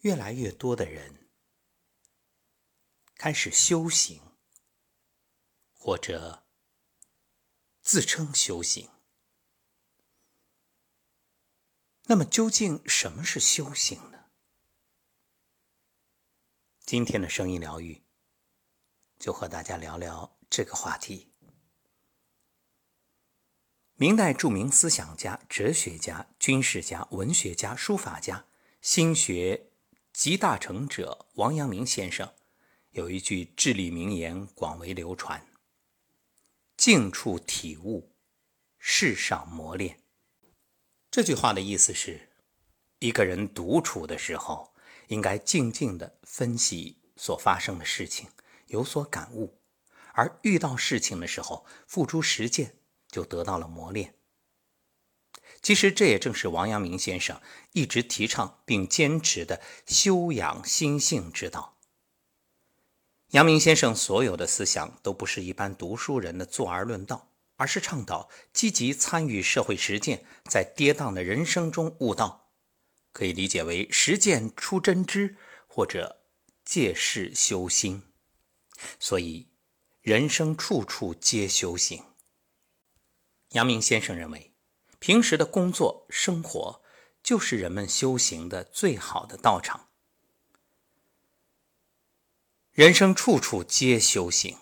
越来越多的人开始修行，或者自称修行。那么，究竟什么是修行呢？今天的声音疗愈就和大家聊聊这个话题。明代著名思想家、哲学家、军事家、文学家、书法家、心学。集大成者王阳明先生有一句至理名言，广为流传：“静处体悟，世上磨练。”这句话的意思是，一个人独处的时候，应该静静的分析所发生的事情，有所感悟；而遇到事情的时候，付诸实践，就得到了磨练。其实这也正是王阳明先生一直提倡并坚持的修养心性之道。阳明先生所有的思想都不是一般读书人的坐而论道，而是倡导积极参与社会实践，在跌宕的人生中悟道，可以理解为实践出真知，或者借势修心。所以，人生处处皆修行。阳明先生认为。平时的工作生活，就是人们修行的最好的道场。人生处处皆修行，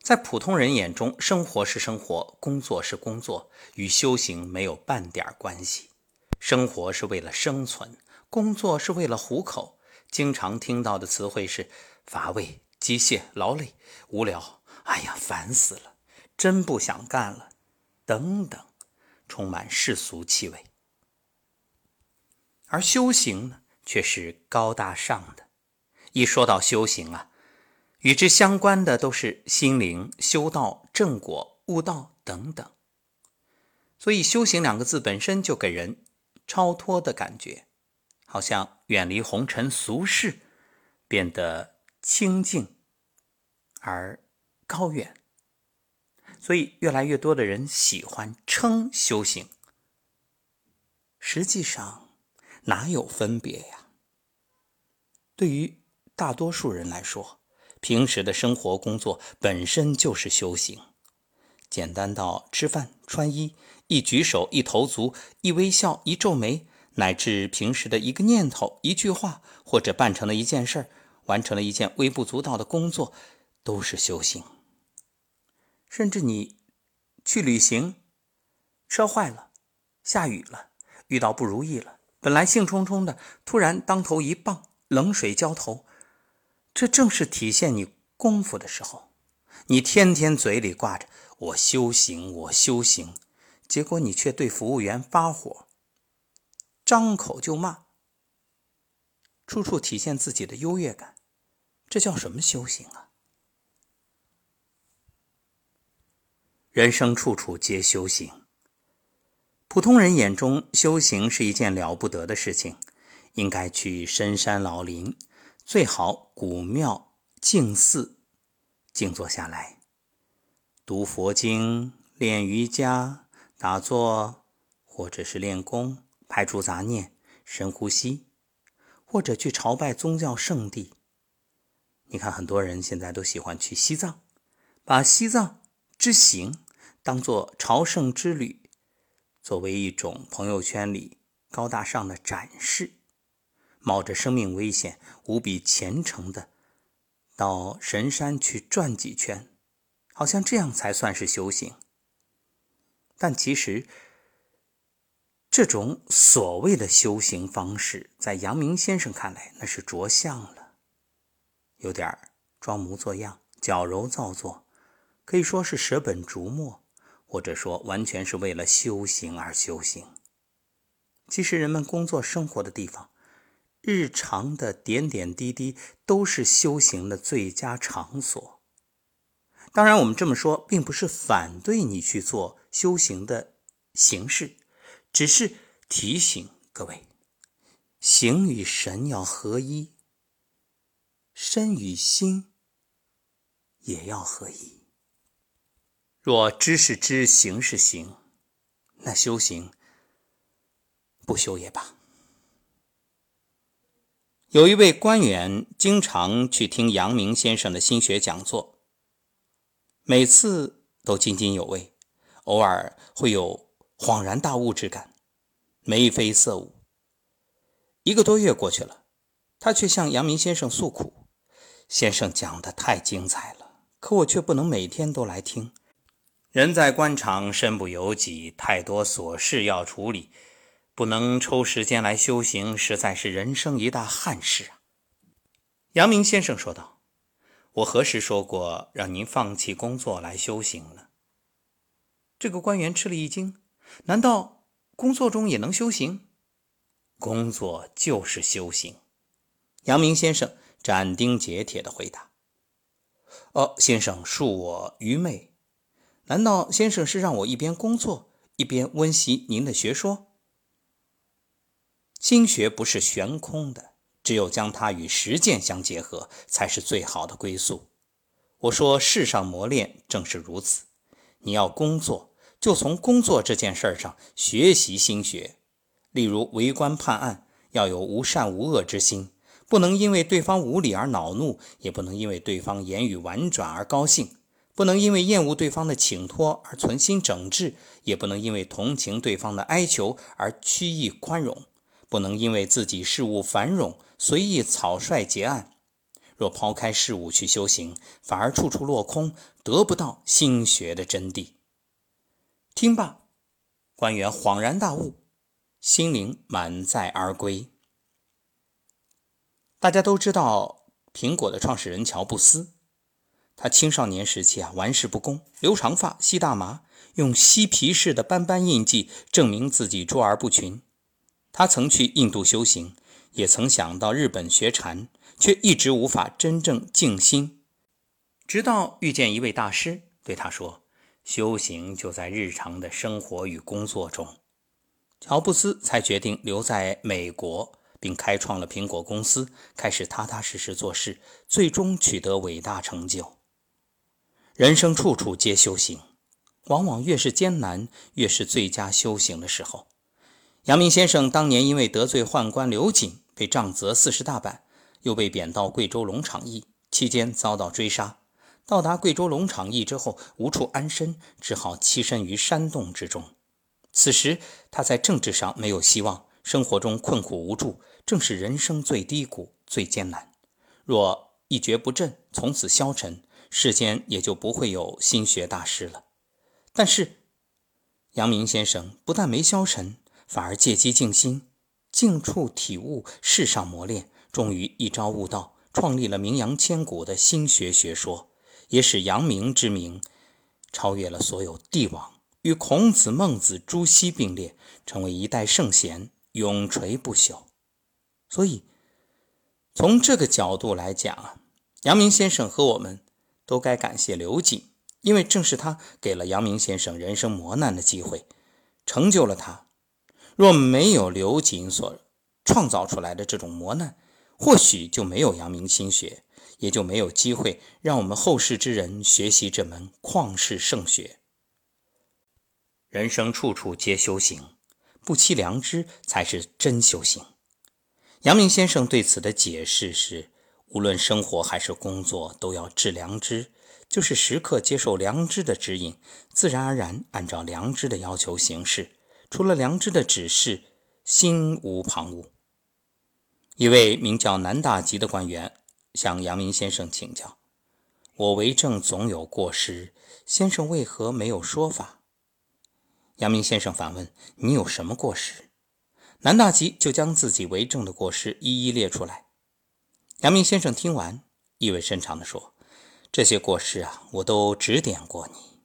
在普通人眼中，生活是生活，工作是工作，与修行没有半点关系。生活是为了生存，工作是为了糊口。经常听到的词汇是乏味、机械、劳累、无聊。哎呀，烦死了！真不想干了，等等。充满世俗气味，而修行呢，却是高大上的。一说到修行啊，与之相关的都是心灵、修道、正果、悟道等等。所以“修行”两个字本身就给人超脱的感觉，好像远离红尘俗世，变得清净而高远。所以，越来越多的人喜欢称修行，实际上哪有分别呀？对于大多数人来说，平时的生活工作本身就是修行。简单到吃饭、穿衣，一举手、一投足、一微笑、一皱眉，乃至平时的一个念头、一句话，或者办成了一件事儿，完成了一件微不足道的工作，都是修行。甚至你去旅行，车坏了，下雨了，遇到不如意了，本来兴冲冲的，突然当头一棒，冷水浇头，这正是体现你功夫的时候。你天天嘴里挂着“我修行，我修行”，结果你却对服务员发火，张口就骂，处处体现自己的优越感，这叫什么修行啊？人生处处皆修行。普通人眼中，修行是一件了不得的事情，应该去深山老林，最好古庙静寺，静坐下来，读佛经、练瑜伽、打坐，或者是练功，排除杂念，深呼吸，或者去朝拜宗教圣地。你看，很多人现在都喜欢去西藏，把西藏之行。当做朝圣之旅，作为一种朋友圈里高大上的展示，冒着生命危险，无比虔诚的到神山去转几圈，好像这样才算是修行。但其实，这种所谓的修行方式，在阳明先生看来，那是着相了，有点装模作样、矫揉造作，可以说是舍本逐末。或者说，完全是为了修行而修行。其实，人们工作生活的地方，日常的点点滴滴，都是修行的最佳场所。当然，我们这么说，并不是反对你去做修行的形式，只是提醒各位：形与神要合一，身与心也要合一。若知是知，行是行，那修行不修也罢。有一位官员经常去听阳明先生的心学讲座，每次都津津有味，偶尔会有恍然大悟之感，眉飞色舞。一个多月过去了，他却向阳明先生诉苦：“先生讲的太精彩了，可我却不能每天都来听。人在官场，身不由己，太多琐事要处理。”不能抽时间来修行，实在是人生一大憾事啊。阳明先生说道：“我何时说过让您放弃工作来修行呢？”这个官员吃了一惊：“难道工作中也能修行？”“工作就是修行。”阳明先生斩钉截铁地回答。“哦，先生恕我愚昧，难道先生是让我一边工作一边温习您的学说？”心学不是悬空的，只有将它与实践相结合，才是最好的归宿。我说世上磨练正是如此。你要工作，就从工作这件事上学习心学。例如为官判案，要有无善无恶之心，不能因为对方无理而恼怒，也不能因为对方言语婉转而高兴，不能因为厌恶对方的请托而存心整治，也不能因为同情对方的哀求而曲意宽容。不能因为自己事务繁冗，随意草率结案。若抛开事物去修行，反而处处落空，得不到心学的真谛。听罢，官员恍然大悟，心灵满载而归。大家都知道苹果的创始人乔布斯，他青少年时期啊，玩世不恭，留长发，吸大麻，用嬉皮士的斑斑印记证明自己卓而不群。他曾去印度修行，也曾想到日本学禅，却一直无法真正静心。直到遇见一位大师，对他说：“修行就在日常的生活与工作中。”乔布斯才决定留在美国，并开创了苹果公司，开始踏踏实实做事，最终取得伟大成就。人生处处皆修行，往往越是艰难，越是最佳修行的时候。阳明先生当年因为得罪宦官刘瑾，被杖责四十大板，又被贬到贵州龙场驿，期间遭到追杀。到达贵州龙场驿之后，无处安身，只好栖身于山洞之中。此时他在政治上没有希望，生活中困苦无助，正是人生最低谷、最艰难。若一蹶不振，从此消沉，世间也就不会有心学大师了。但是阳明先生不但没消沉。反而借机静心，静处体悟世上磨练，终于一朝悟道，创立了名扬千古的心学学说，也使阳明之名超越了所有帝王，与孔子、孟子、朱熹并列，成为一代圣贤，永垂不朽。所以，从这个角度来讲啊，阳明先生和我们都该感谢刘瑾，因为正是他给了阳明先生人生磨难的机会，成就了他。若没有刘瑾所创造出来的这种磨难，或许就没有阳明心学，也就没有机会让我们后世之人学习这门旷世圣学。人生处处皆修行，不欺良知才是真修行。阳明先生对此的解释是：无论生活还是工作，都要致良知，就是时刻接受良知的指引，自然而然按照良知的要求行事。除了良知的指示，心无旁骛。一位名叫南大吉的官员向阳明先生请教：“我为政总有过失，先生为何没有说法？”阳明先生反问：“你有什么过失？”南大吉就将自己为政的过失一一列出来。阳明先生听完，意味深长地说：“这些过失啊，我都指点过你。”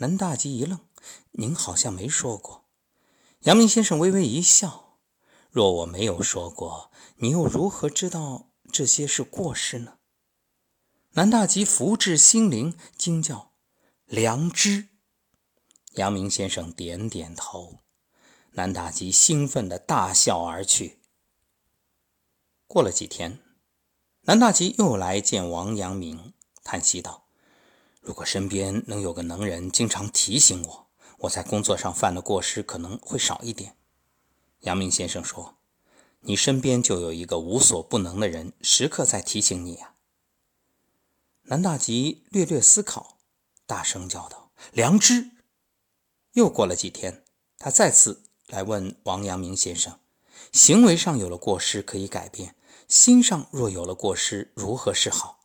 南大吉一愣：“您好像没说过。”阳明先生微微一笑：“若我没有说过，你又如何知道这些是过失呢？”南大吉福至心灵，惊叫：“良知！”阳明先生点点头，南大吉兴奋地大笑而去。过了几天，南大吉又来见王阳明，叹息道：“如果身边能有个能人，经常提醒我。”我在工作上犯的过失可能会少一点。阳明先生说：“你身边就有一个无所不能的人，时刻在提醒你呀。南大吉略略思考，大声叫道：“良知！”又过了几天，他再次来问王阳明先生：“行为上有了过失可以改变，心上若有了过失，如何是好？”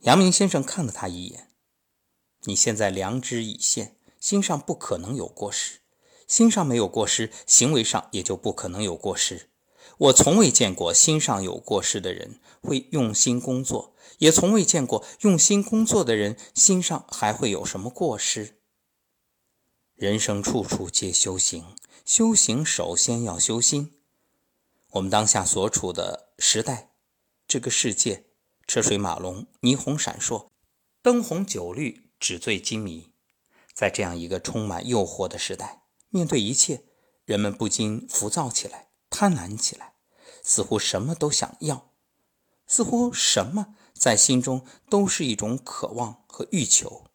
阳明先生看了他一眼：“你现在良知已现，心上不可能有过失。心上没有过失，行为上也就不可能有过失。我从未见过心上有过失的人会用心工作。”也从未见过用心工作的人心上还会有什么过失。人生处处皆修行，修行首先要修心。我们当下所处的时代，这个世界，车水马龙，霓虹闪烁，灯红酒绿，纸醉金迷。在这样一个充满诱惑的时代，面对一切，人们不禁浮躁起来，贪婪起来，似乎什么都想要，似乎什么。在心中都是一种渴望和欲求。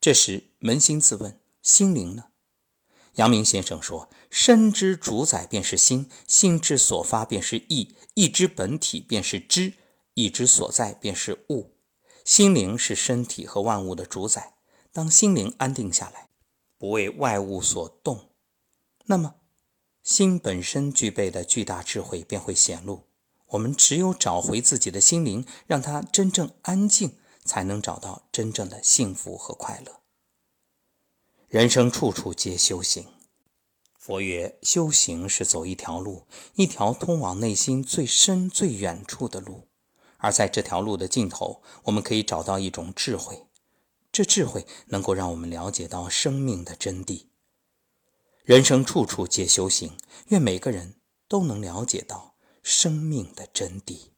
这时扪心自问，心灵呢？阳明先生说：“身之主宰便是心，心之所发便是意，意之本体便是知，意之所在便是物。心灵是身体和万物的主宰。当心灵安定下来，不为外物所动，那么心本身具备的巨大智慧便会显露。”我们只有找回自己的心灵，让它真正安静，才能找到真正的幸福和快乐。人生处处皆修行。佛曰：修行是走一条路，一条通往内心最深最远处的路。而在这条路的尽头，我们可以找到一种智慧，这智慧能够让我们了解到生命的真谛。人生处处皆修行，愿每个人都能了解到。生命的真谛。